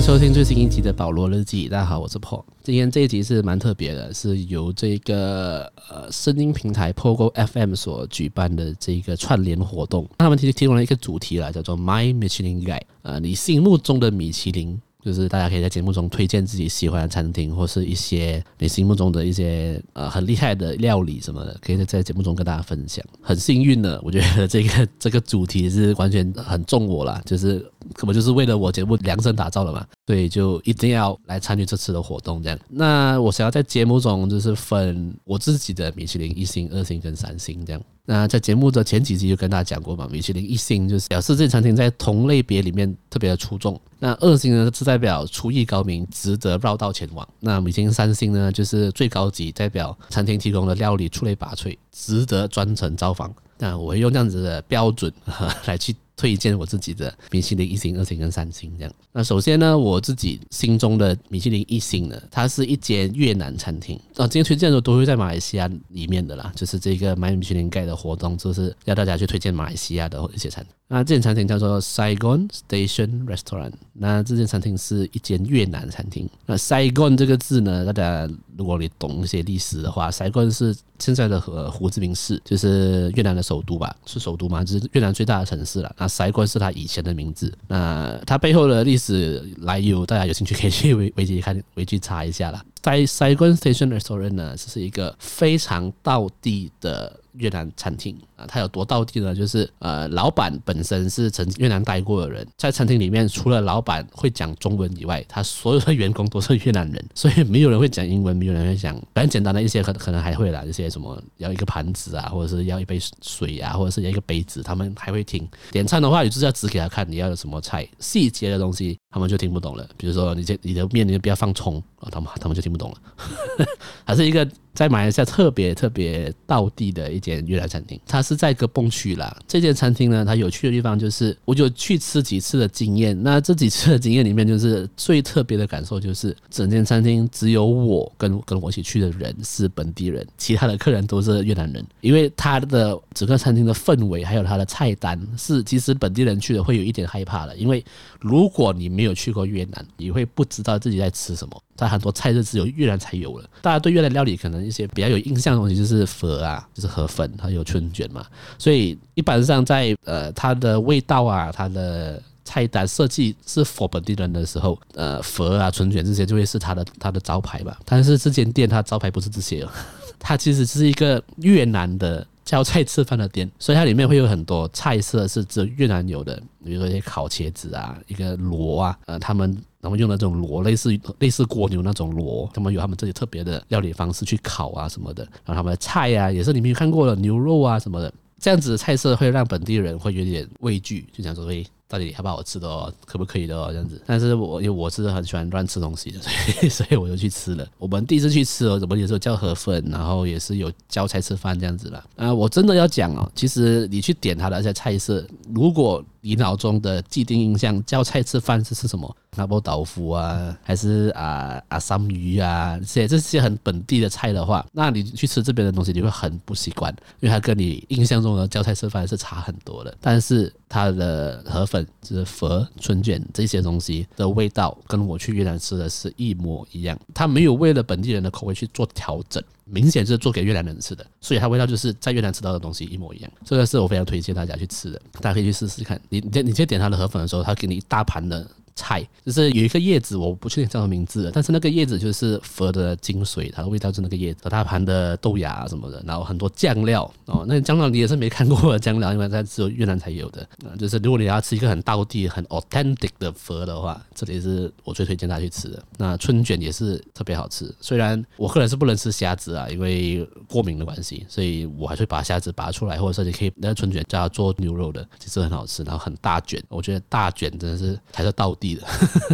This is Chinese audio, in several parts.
收听最新一集的保罗日记。大家好，我是 Paul。今天这一集是蛮特别的，是由这个呃声音平台 Pogo FM 所举办的这个串联活动。他们提提供了一个主题啦，叫做 My Michelin Guide。呃，你心目中的米其林。就是大家可以在节目中推荐自己喜欢的餐厅，或是一些你心目中的一些呃很厉害的料理什么的，可以在在节目中跟大家分享。很幸运的，我觉得这个这个主题是完全很中我啦，就是根本就是为了我节目量身打造的嘛，所以就一定要来参与这次的活动这样。那我想要在节目中就是分我自己的米其林一星、二星跟三星这样。那在节目的前几集就跟大家讲过嘛，米其林一星就是表示这餐厅在同类别里面特别的出众。那二星呢是代表厨艺高明，值得绕道前往。那米其林三星呢就是最高级，代表餐厅提供的料理出类拔萃，值得专程造访。那我会用这样子的标准 来去。推荐我自己的米其林一星、二星跟三星这样。那首先呢，我自己心中的米其林一星呢，它是一间越南餐厅。啊，今天推荐的都会在马来西亚里面的啦，就是这个买米其林盖的活动，就是要大家去推荐马来西亚的一些餐厅。那这间餐厅叫做 Saigon Station Restaurant。那这间餐厅是一间越南餐厅。那 Saigon 这个字呢，大家如果你懂一些历史的话，Saigon 是现在的和胡志明市，就是越南的首都吧？是首都吗？就是越南最大的城市了。那 Saigon 是它以前的名字。那它背后的历史来由，大家有兴趣可以去维维基看，维基查一下啦。在 Saigon Station Restaurant 呢，这是一个非常道地的。越南餐厅啊，它有多道地呢？就是呃，老板本身是曾越南待过的人，在餐厅里面，除了老板会讲中文以外，他所有的员工都是越南人，所以没有人会讲英文，没有人会讲，反正简单的一些可可能还会啦，一些什么要一个盘子啊，或者是要一杯水啊，或者是要一个杯子，他们还会听。点餐的话，你就是要指给他看你要有什么菜，细节的东西他们就听不懂了。比如说你这你的面里不要放葱啊，他们他们就听不懂了，还是一个。在马来西亚特别特别道地的一间越南餐厅，它是在一个蹦区啦。这间餐厅呢，它有趣的地方就是，我就去吃几次的经验。那这几次的经验里面，就是最特别的感受就是，整间餐厅只有我跟跟我一起去的人是本地人，其他的客人都是越南人。因为它的整个餐厅的氛围还有它的菜单是，其实本地人去的会有一点害怕的，因为如果你没有去过越南，你会不知道自己在吃什么。它很多菜是只有越南才有的。大家对越南料理可能一些比较有印象的东西就是河啊，就是河粉，还有春卷嘛。所以一般上在呃它的味道啊，它的菜单设计是 for 本地人的时候，呃，河啊、春卷这些就会是它的它的招牌吧。但是这间店它招牌不是这些，哦 它其实是一个越南的。叫菜吃饭的店，所以它里面会有很多菜色是只有越南有的，比如说一些烤茄子啊，一个螺啊，呃，他们他们用的这种螺，类似类似蜗牛那种螺，他们有他们自己特别的料理方式去烤啊什么的，然后他们的菜啊也是你没有看过的牛肉啊什么的，这样子的菜色会让本地人会有点畏惧，就想说喂。到底好不好吃的哦？可不可以的哦？这样子，但是我因为我是很喜欢乱吃东西的，所以所以我就去吃了。我们第一次去吃哦，怎么也是有叫河粉，然后也是有叫菜吃饭这样子了。啊，我真的要讲哦，其实你去点它的那些菜色，如果你脑中的既定印象叫菜吃饭是吃什么？麻婆豆腐啊，还是啊啊三鱼啊，这些这些很本地的菜的话，那你去吃这边的东西，你会很不习惯，因为它跟你印象中的教菜吃饭是差很多的。但是它的河粉、就是佛春卷这些东西的味道，跟我去越南吃的是一模一样。它没有为了本地人的口味去做调整，明显是做给越南人吃的，所以它味道就是在越南吃到的东西一模一样。这个是我非常推荐大家去吃的，大家可以去试试看。你你你先点它的河粉的时候，它给你一大盘的。菜就是有一个叶子，我不确定叫什么名字，但是那个叶子就是佛的精髓，它的味道是那个叶子，和大盘的豆芽什么的，然后很多酱料哦，那酱料你也是没看过的 酱料，因为它只有越南才有的。就是如果你要吃一个很道地、很 authentic 的佛的话，这里是我最推荐大家去吃的。那春卷也是特别好吃，虽然我个人是不能吃虾子啊，因为过敏的关系，所以我还是把虾子拔出来，或者说你可以那个春卷叫它做牛肉的，其实很好吃，然后很大卷，我觉得大卷真的是才是道地。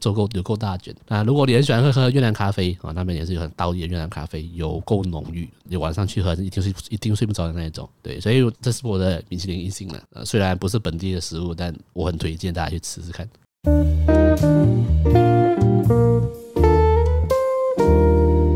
足 够有够大卷啊！如果你很喜欢喝喝越南咖啡啊，那边也是有很道地的越南咖啡，有够浓郁。你晚上去喝，一定是一定睡不着的那一种。对，所以这是我的冰淇淋一星了。虽然不是本地的食物，但我很推荐大家去吃吃看。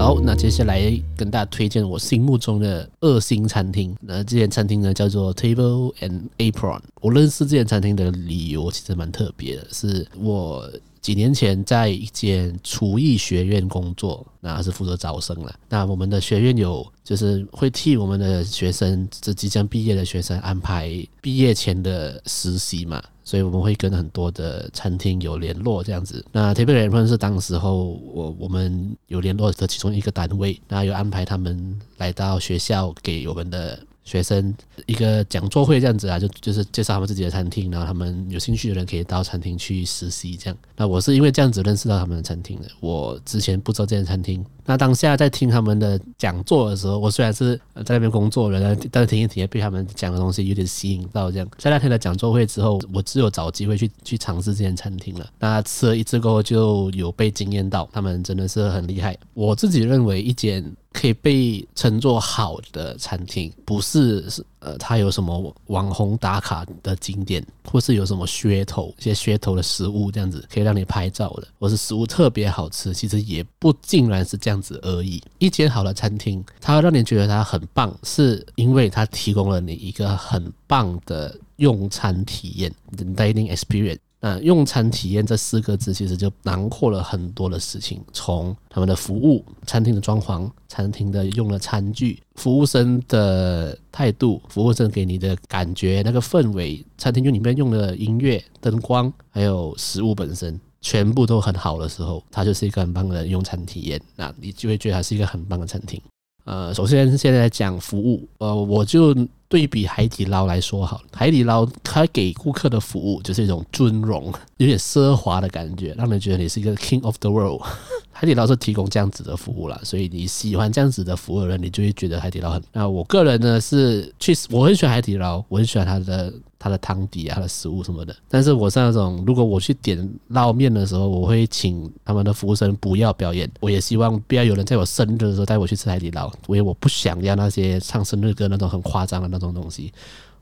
好，那接下来跟大家推荐我心目中的二星餐厅。那这间餐厅呢，叫做 Table and Apron。我认识这间餐厅的理由其实蛮特别的，是我几年前在一间厨艺学院工作，那是负责招生了。那我们的学院有就是会替我们的学生，这即将毕业的学生安排毕业前的实习嘛，所以我们会跟很多的餐厅有联络这样子。那 Table Apron 是当时候我我们有联络的其中一个单位，那有安排他们来到学校给我们的。学生一个讲座会这样子啊，就就是介绍他们自己的餐厅，然后他们有兴趣的人可以到餐厅去实习这样。那我是因为这样子认识到他们的餐厅的，我之前不知道这间餐厅。那当下在听他们的讲座的时候，我虽然是在那边工作人，但是听一听也被他们讲的东西有点吸引到这样。在那天的讲座会之后，我只有找机会去去尝试这间餐厅了。那吃了一次过后，就有被惊艳到，他们真的是很厉害。我自己认为一间。可以被称作好的餐厅，不是是呃，它有什么网红打卡的景点，或是有什么噱头，一些噱头的食物这样子可以让你拍照的，或是食物特别好吃，其实也不尽然是这样子而已。一间好的餐厅，它让你觉得它很棒，是因为它提供了你一个很棒的用餐体验，dining experience。那用餐体验这四个字，其实就囊括了很多的事情，从他们的服务、餐厅的装潢、餐厅的用的餐具、服务生的态度、服务生给你的感觉、那个氛围、餐厅就里面用的音乐、灯光，还有食物本身，全部都很好的时候，它就是一个很棒的用餐体验。那你就会觉得它是一个很棒的餐厅。呃，首先现在讲服务，呃，我就对比海底捞来说好了。海底捞它给顾客的服务就是一种尊荣，有点奢华的感觉，让人觉得你是一个 king of the world。海底捞是提供这样子的服务啦，所以你喜欢这样子的服务的人，你就会觉得海底捞很。那我个人呢是去，我很喜欢海底捞，我很喜欢它的。它的汤底啊，它的食物什么的，但是我是那种，如果我去点捞面的时候，我会请他们的服务生不要表演，我也希望不要有人在我生日的时候带我去吃海底捞，因为我不想要那些唱生日歌那种很夸张的那 这种东西。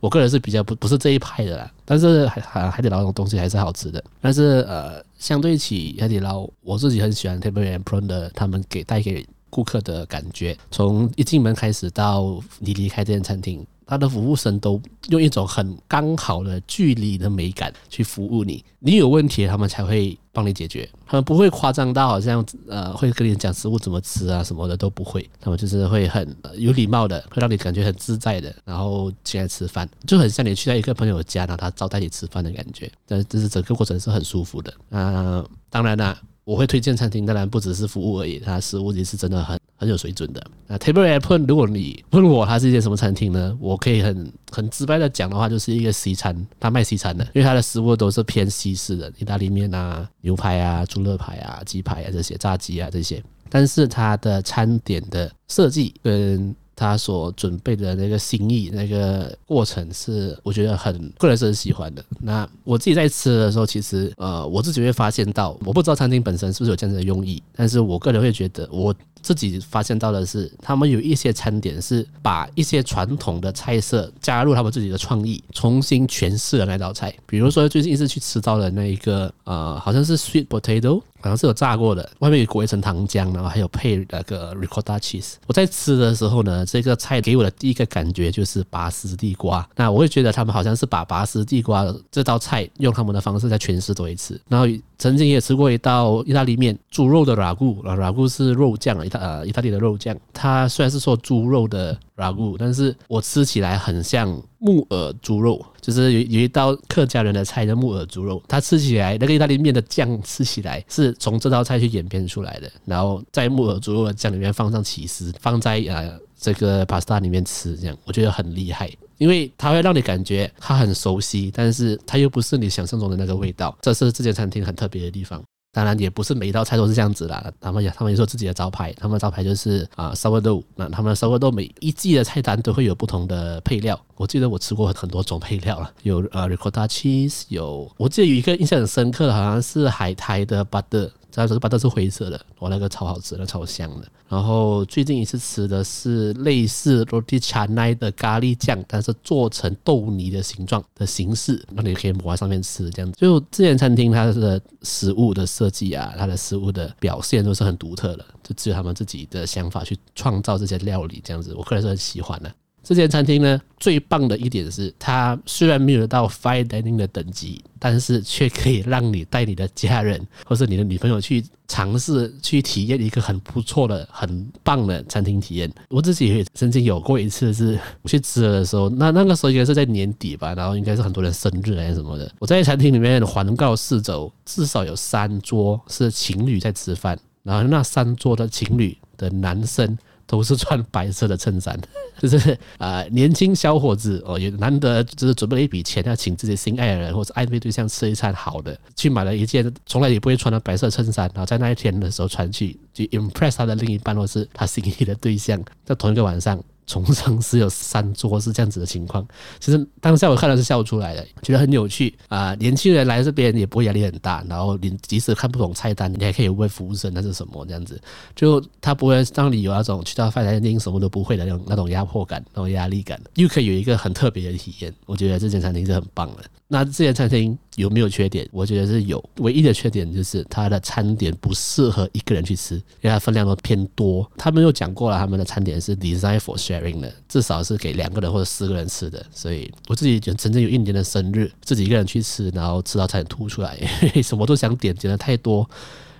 我个人是比较不不是这一派的啦，但是海海底捞那种东西还是好吃的。但是呃，相对起海底捞，我自己很喜欢 Table and Prawn 的他们给带给顾客的感觉，从一进门开始到你离开这间餐厅。他的服务生都用一种很刚好的距离的美感去服务你，你有问题他们才会帮你解决，他们不会夸张到好像呃会跟你讲食物怎么吃啊什么的都不会，他们就是会很有礼貌的，会让你感觉很自在的，然后进来吃饭，就很像你去到一个朋友家，然后他招待你吃饭的感觉，但这是整个过程是很舒服的。啊，当然啦。我会推荐餐厅，当然不只是服务而已，它食物也是真的很很有水准的。那 Table Apron，如果你问我它是一间什么餐厅呢？我可以很很直白的讲的话，就是一个西餐，它卖西餐的，因为它的食物都是偏西式的，意大利面啊、牛排啊、猪肋排啊、鸡排啊这些、炸鸡啊这些，但是它的餐点的设计跟他所准备的那个心意，那个过程是我觉得很个人是很喜欢的。那我自己在吃的时候，其实呃，我自己会发现到，我不知道餐厅本身是不是有这样子的用意，但是我个人会觉得我。自己发现到的是，他们有一些餐点是把一些传统的菜色加入他们自己的创意，重新诠释了那道菜。比如说最近一次去吃到的那一个，呃，好像是 sweet potato，好像是有炸过的，外面裹一层糖浆，然后还有配那个 ricotta cheese。我在吃的时候呢，这个菜给我的第一个感觉就是拔丝地瓜。那我会觉得他们好像是把拔丝地瓜这道菜用他们的方式再诠释多一次。然后曾经也吃过一道意大利面，猪肉的 ragu，ragu 是肉酱。意大呃，意大利的肉酱，它虽然是说猪肉的 ragu，但是我吃起来很像木耳猪肉，就是有有一道客家人的菜叫木耳猪肉，它吃起来那个意大利面的酱吃起来是从这道菜去演变出来的，然后在木耳猪肉的酱里面放上起司，放在呃这个 pasta 里面吃，这样我觉得很厉害，因为它会让你感觉它很熟悉，但是它又不是你想象中的那个味道，这是这间餐厅很特别的地方。当然也不是每一道菜都是这样子啦，他们也他们也说自己的招牌，他们的招牌就是啊烧味肉那他们的烧味肉每一季的菜单都会有不同的配料，我记得我吃过很多种配料了，有呃 ricotta cheese，有我记得有一个印象很深刻的，好像是海苔的 butter。它这个 butter 是灰色的，我那个超好吃，那超香的。然后最近一次吃的是类似 roti canai 的咖喱酱，但是做成豆泥的形状的形式，那你可以抹在上面吃，这样子。就这间餐厅它的食物的设计啊，它的食物的表现都是很独特的，就只有他们自己的想法去创造这些料理，这样子，我个人是很喜欢的。这间餐厅呢，最棒的一点是，它虽然没有到 fine dining 的等级，但是却可以让你带你的家人或是你的女朋友去尝试去体验一个很不错的、很棒的餐厅体验。我自己也曾经有过一次是我去吃的时候，那那个时候应该是在年底吧，然后应该是很多人生日还是什么的。我在餐厅里面环告四周，至少有三桌是情侣在吃饭，然后那三桌的情侣的男生。都是穿白色的衬衫，就是啊、呃，年轻小伙子哦，也难得就是准备了一笔钱要请自己心爱的人或者暧昧对象吃一餐好的，去买了一件从来也不会穿的白色衬衫，然后在那一天的时候穿去，就 impress 他的另一半或是他心仪的对象，在同一个晚上。从上是有三桌是这样子的情况，其实当下我看到是笑出来的，觉得很有趣啊！年轻人来这边也不会压力很大，然后你即使看不懂菜单，你还可以问服务生那是什么这样子，就他不会让你有那种去到饭店什么都不会的那种那种压迫感、那种压力感，又可以有一个很特别的体验。我觉得这间餐厅是很棒的。那这间餐厅有没有缺点？我觉得是有，唯一的缺点就是它的餐点不适合一个人去吃，因为它分量都偏多。他们又讲过了，他们的餐点是 design for sharing 的，至少是给两个人或者四个人吃的。所以我自己就曾经有一年的生日，自己一个人去吃，然后吃到差点吐出来，什么都想点，点的太多，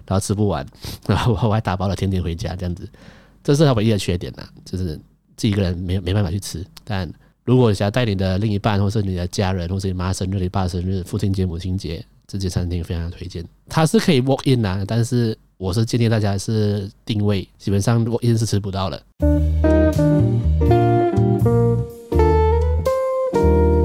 然后吃不完，然后我还打包了甜点回家，这样子，这是他唯一的缺点呐，就是自己一个人没没办法去吃，但。如果想要带你的另一半，或是你的家人，或是你妈生日、你爸生日、父亲节、母亲节，这间餐厅非常推荐。它是可以 walk in 啊，但是我是建议大家是定位，基本上 walk in 是吃不到的。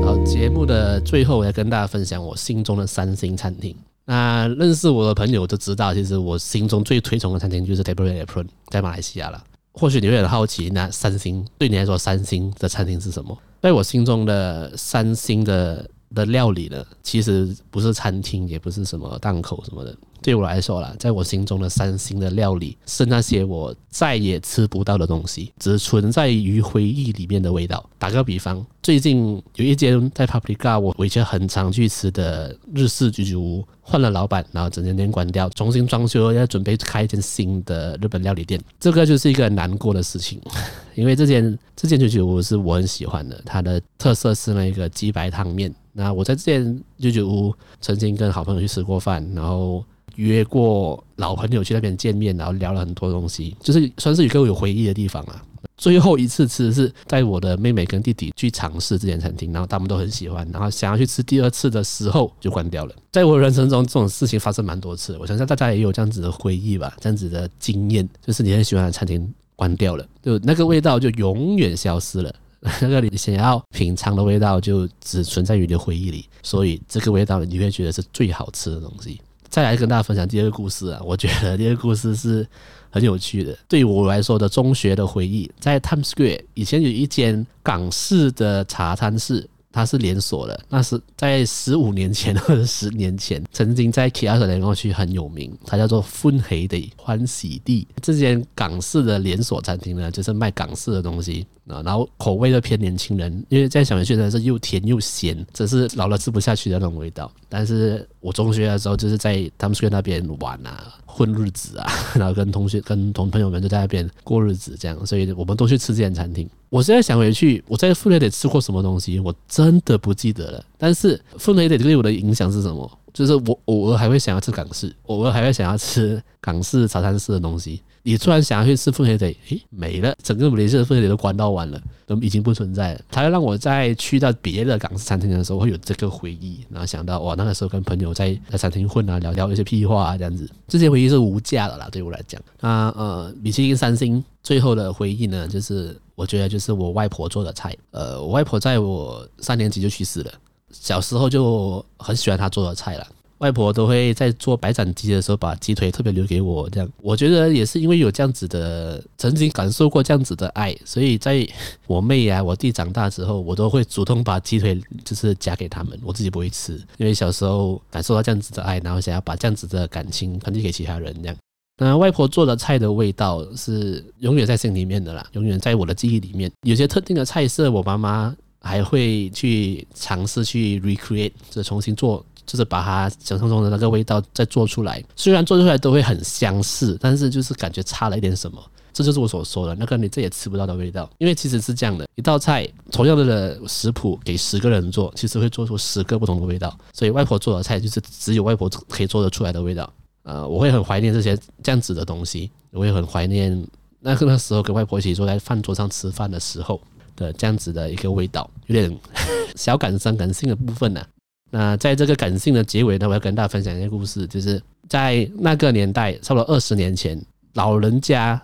好，节目的最后，我要跟大家分享我心中的三星餐厅。那认识我的朋友都知道，其实我心中最推崇的餐厅就是 Table Apron，在马来西亚了。或许你会很好奇，那三星对你来说，三星的餐厅是什么？在我心中的三星的的料理呢，其实不是餐厅，也不是什么档口什么的。对我来说啦，在我心中的三星的料理是那些我再也吃不到的东西，只存在于回忆里面的味道。打个比方，最近有一间在 Paprika 我我以前很常去吃的日式居酒屋换了老板，然后整间店关掉，重新装修，要准备开一间新的日本料理店。这个就是一个难过的事情，因为这间这间居酒屋是我很喜欢的，它的特色是那个鸡白汤面。那我在这间居酒屋曾经跟好朋友去吃过饭，然后。约过老朋友去那边见面，然后聊了很多东西，就是算是一个有回忆的地方啊。最后一次吃是带我的妹妹跟弟弟去尝试这间餐厅，然后他们都很喜欢，然后想要去吃第二次的时候就关掉了。在我人生中，这种事情发生蛮多次，我相信大家也有这样子的回忆吧，这样子的经验，就是你很喜欢的餐厅关掉了，就那个味道就永远消失了，那个你想要品尝的味道就只存在于你的回忆里，所以这个味道你会觉得是最好吃的东西。再来跟大家分享第二个故事啊，我觉得第二个故事是很有趣的。对于我来说的中学的回忆，在 Times Square 以前有一间港式的茶餐室。它是连锁的，那是在十五年前或者十年前，曾经在 KL 联络区很有名，它叫做欢喜地欢喜地。这间港式的连锁餐厅呢，就是卖港式的东西啊，然后口味都偏年轻人，因为在小学呢是又甜又咸，只是老了吃不下去的那种味道。但是我中学的时候就是在 Times Square 那边玩啊。混日子啊，然后跟同学、跟同朋友们就在那边过日子，这样，所以我们都去吃这间餐厅。我现在想回去，我在富雷得吃过什么东西，我真的不记得了。但是富雷得对我的影响是什么？就是我偶尔还会想要吃港式，偶尔还会想要吃港式茶餐室的东西。你突然想要去吃凤梨仔，诶，没了，整个马来西亚的凤梨都关到完了，都已经不存在了。它会让我在去到别的港式餐厅的时候会有这个回忆，然后想到哇，那个时候跟朋友在在餐厅混啊，聊聊一些屁话啊，这样子，这些回忆是无价的啦，对我来讲。那呃，米其林三星最后的回忆呢，就是我觉得就是我外婆做的菜。呃，我外婆在我三年级就去世了，小时候就很喜欢她做的菜了。外婆都会在做白斩鸡的时候把鸡腿特别留给我，这样我觉得也是因为有这样子的曾经感受过这样子的爱，所以在我妹啊我弟长大之后，我都会主动把鸡腿就是夹给他们，我自己不会吃，因为小时候感受到这样子的爱，然后想要把这样子的感情传递给其他人，这样。那外婆做的菜的味道是永远在心里面的啦，永远在我的记忆里面。有些特定的菜色，我妈妈还会去尝试去 recreate，就重新做。就是把它想象中的那个味道再做出来，虽然做出来都会很相似，但是就是感觉差了一点什么。这就是我所说的那个你这也吃不到的味道。因为其实是这样的，一道菜同样的食谱给十个人做，其实会做出十个不同的味道。所以外婆做的菜就是只有外婆可以做得出来的味道。呃，我会很怀念这些这样子的东西，我也很怀念那个那时候跟外婆一起坐在饭桌上吃饭的时候的这样子的一个味道，有点小感伤、感性的部分呢、那在这个感性的结尾呢，我要跟大家分享一个故事，就是在那个年代，差不多二十年前，老人家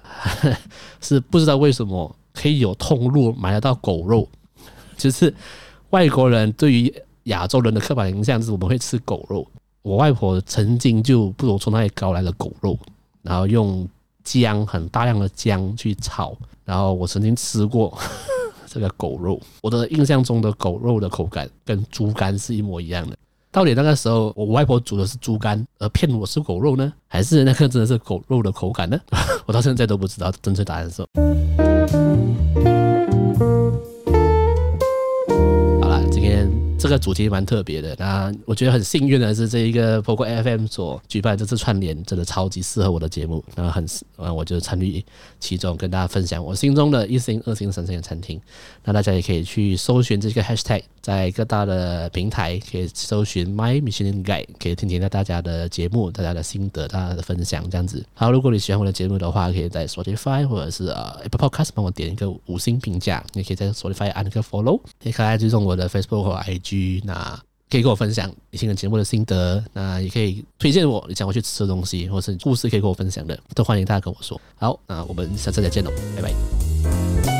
是不知道为什么可以有通路买得到狗肉，就是外国人对于亚洲人的刻板印象是我们会吃狗肉。我外婆曾经就不如从那里搞来的狗肉，然后用姜很大量的姜去炒，然后我曾经吃过这个狗肉，我的印象中的狗肉的口感跟猪肝是一模一样的。到底那个时候我外婆煮的是猪肝而骗我是狗肉呢，还是那个真的是狗肉的口感呢？我到现在都不知道正确答案是什么。这个主题蛮特别的，那我觉得很幸运的是，这一个 Pogo FM 所举办这次串联，真的超级适合我的节目，那很，呃，我就参与其中，跟大家分享我心中的一星、二星、三星的餐厅。那大家也可以去搜寻这个 Hashtag，在各大的平台可以搜寻 My Michelin Guide，可以听听大家的节目、大家的心得、大家的分享这样子。好，如果你喜欢我的节目的话，可以在 Spotify 或者是呃 Apple Podcast 帮我点一个五星评价，也可以在 Spotify 按一个 Follow，也可以追踪我的 Facebook 和 IG。那可以跟我分享你听的节目的心得，那也可以推荐我你想我去吃的东西，或是故事可以跟我分享的，都欢迎大家跟我说。好，那我们下次再见喽，拜拜。